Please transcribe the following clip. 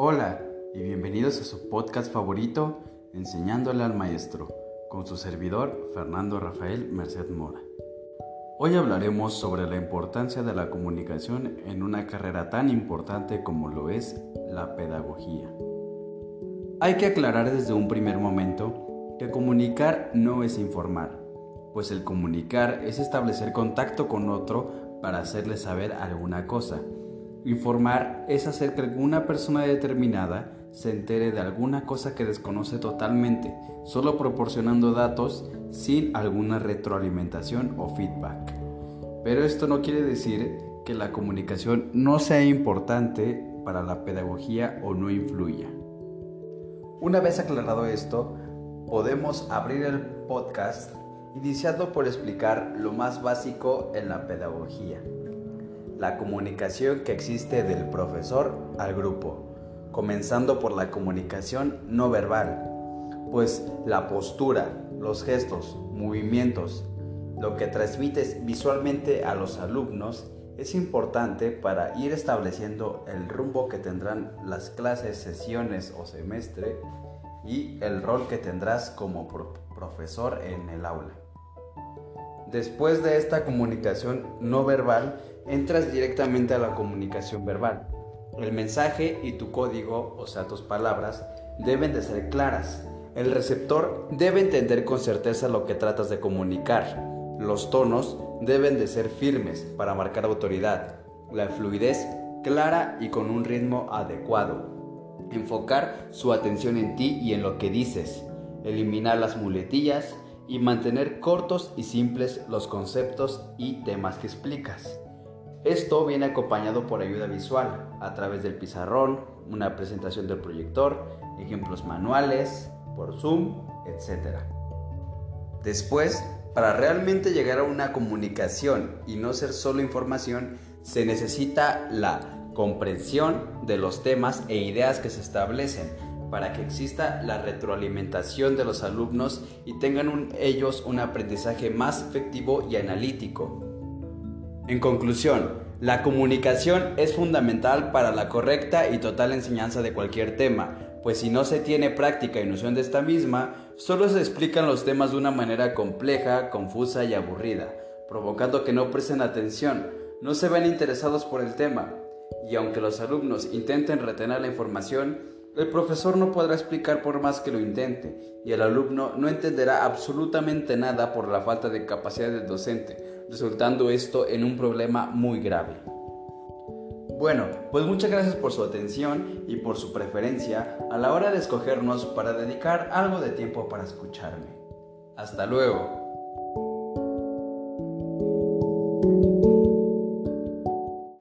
Hola y bienvenidos a su podcast favorito, Enseñándole al Maestro, con su servidor Fernando Rafael Merced Mora. Hoy hablaremos sobre la importancia de la comunicación en una carrera tan importante como lo es la pedagogía. Hay que aclarar desde un primer momento que comunicar no es informar, pues el comunicar es establecer contacto con otro para hacerle saber alguna cosa Informar es hacer que alguna persona determinada se entere de alguna cosa que desconoce totalmente, solo proporcionando datos sin alguna retroalimentación o feedback. Pero esto no quiere decir que la comunicación no sea importante para la pedagogía o no influya. Una vez aclarado esto, podemos abrir el podcast iniciando por explicar lo más básico en la pedagogía la comunicación que existe del profesor al grupo, comenzando por la comunicación no verbal, pues la postura, los gestos, movimientos, lo que transmites visualmente a los alumnos es importante para ir estableciendo el rumbo que tendrán las clases, sesiones o semestre y el rol que tendrás como profesor en el aula. Después de esta comunicación no verbal, entras directamente a la comunicación verbal. El mensaje y tu código, o sea, tus palabras, deben de ser claras. El receptor debe entender con certeza lo que tratas de comunicar. Los tonos deben de ser firmes para marcar autoridad. La fluidez clara y con un ritmo adecuado. Enfocar su atención en ti y en lo que dices. Eliminar las muletillas y mantener cortos y simples los conceptos y temas que explicas. Esto viene acompañado por ayuda visual a través del pizarrón, una presentación del proyector, ejemplos manuales, por Zoom, etc. Después, para realmente llegar a una comunicación y no ser solo información, se necesita la comprensión de los temas e ideas que se establecen para que exista la retroalimentación de los alumnos y tengan ellos un aprendizaje más efectivo y analítico. En conclusión, la comunicación es fundamental para la correcta y total enseñanza de cualquier tema, pues si no se tiene práctica y noción de esta misma, solo se explican los temas de una manera compleja, confusa y aburrida, provocando que no presten atención, no se ven interesados por el tema, y aunque los alumnos intenten retener la información, el profesor no podrá explicar por más que lo intente, y el alumno no entenderá absolutamente nada por la falta de capacidad del docente, resultando esto en un problema muy grave. Bueno, pues muchas gracias por su atención y por su preferencia a la hora de escogernos para dedicar algo de tiempo para escucharme. Hasta luego.